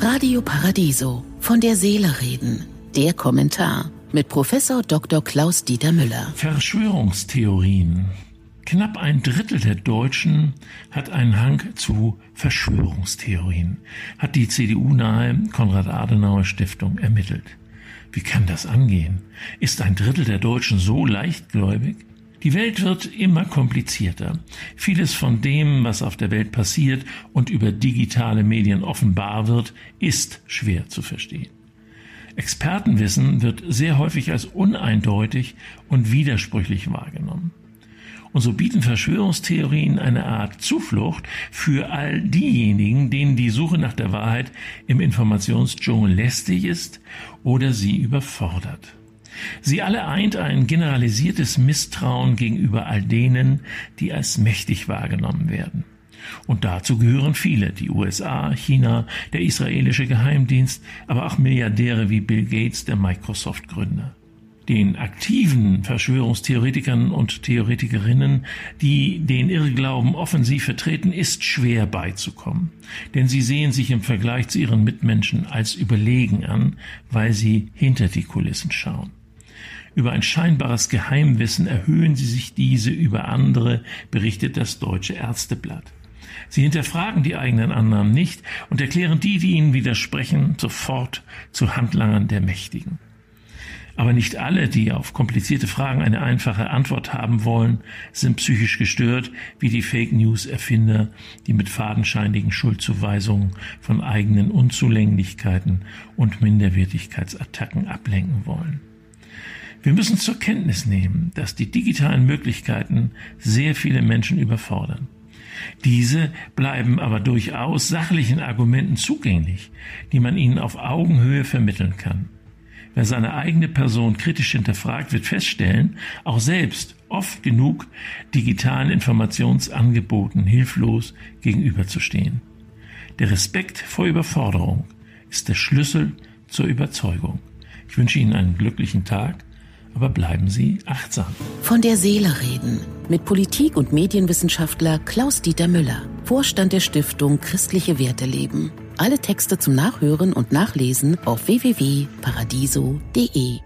Radio Paradiso. Von der Seele reden. Der Kommentar mit Professor Dr. Klaus Dieter Müller. Verschwörungstheorien. Knapp ein Drittel der Deutschen hat einen Hang zu Verschwörungstheorien, hat die CDU-nahe Konrad-Adenauer-Stiftung ermittelt. Wie kann das angehen? Ist ein Drittel der Deutschen so leichtgläubig? Die Welt wird immer komplizierter. Vieles von dem, was auf der Welt passiert und über digitale Medien offenbar wird, ist schwer zu verstehen. Expertenwissen wird sehr häufig als uneindeutig und widersprüchlich wahrgenommen. Und so bieten Verschwörungstheorien eine Art Zuflucht für all diejenigen, denen die Suche nach der Wahrheit im Informationsdschungel lästig ist oder sie überfordert. Sie alle eint ein generalisiertes Misstrauen gegenüber all denen, die als mächtig wahrgenommen werden. Und dazu gehören viele, die USA, China, der israelische Geheimdienst, aber auch Milliardäre wie Bill Gates, der Microsoft-Gründer. Den aktiven Verschwörungstheoretikern und Theoretikerinnen, die den Irrglauben offensiv vertreten, ist schwer beizukommen. Denn sie sehen sich im Vergleich zu ihren Mitmenschen als überlegen an, weil sie hinter die Kulissen schauen. Über ein scheinbares Geheimwissen erhöhen sie sich diese über andere, berichtet das Deutsche Ärzteblatt. Sie hinterfragen die eigenen Annahmen nicht und erklären die, die ihnen widersprechen, sofort zu Handlangern der Mächtigen. Aber nicht alle, die auf komplizierte Fragen eine einfache Antwort haben wollen, sind psychisch gestört, wie die Fake News Erfinder, die mit fadenscheinigen Schuldzuweisungen von eigenen Unzulänglichkeiten und Minderwertigkeitsattacken ablenken wollen. Wir müssen zur Kenntnis nehmen, dass die digitalen Möglichkeiten sehr viele Menschen überfordern. Diese bleiben aber durchaus sachlichen Argumenten zugänglich, die man ihnen auf Augenhöhe vermitteln kann. Wer seine eigene Person kritisch hinterfragt, wird feststellen, auch selbst oft genug digitalen Informationsangeboten hilflos gegenüberzustehen. Der Respekt vor Überforderung ist der Schlüssel zur Überzeugung. Ich wünsche Ihnen einen glücklichen Tag aber bleiben Sie achtsam. Von der Seele reden mit Politik- und Medienwissenschaftler Klaus-Dieter Müller, Vorstand der Stiftung Christliche Werte leben. Alle Texte zum Nachhören und Nachlesen auf www.paradiso.de.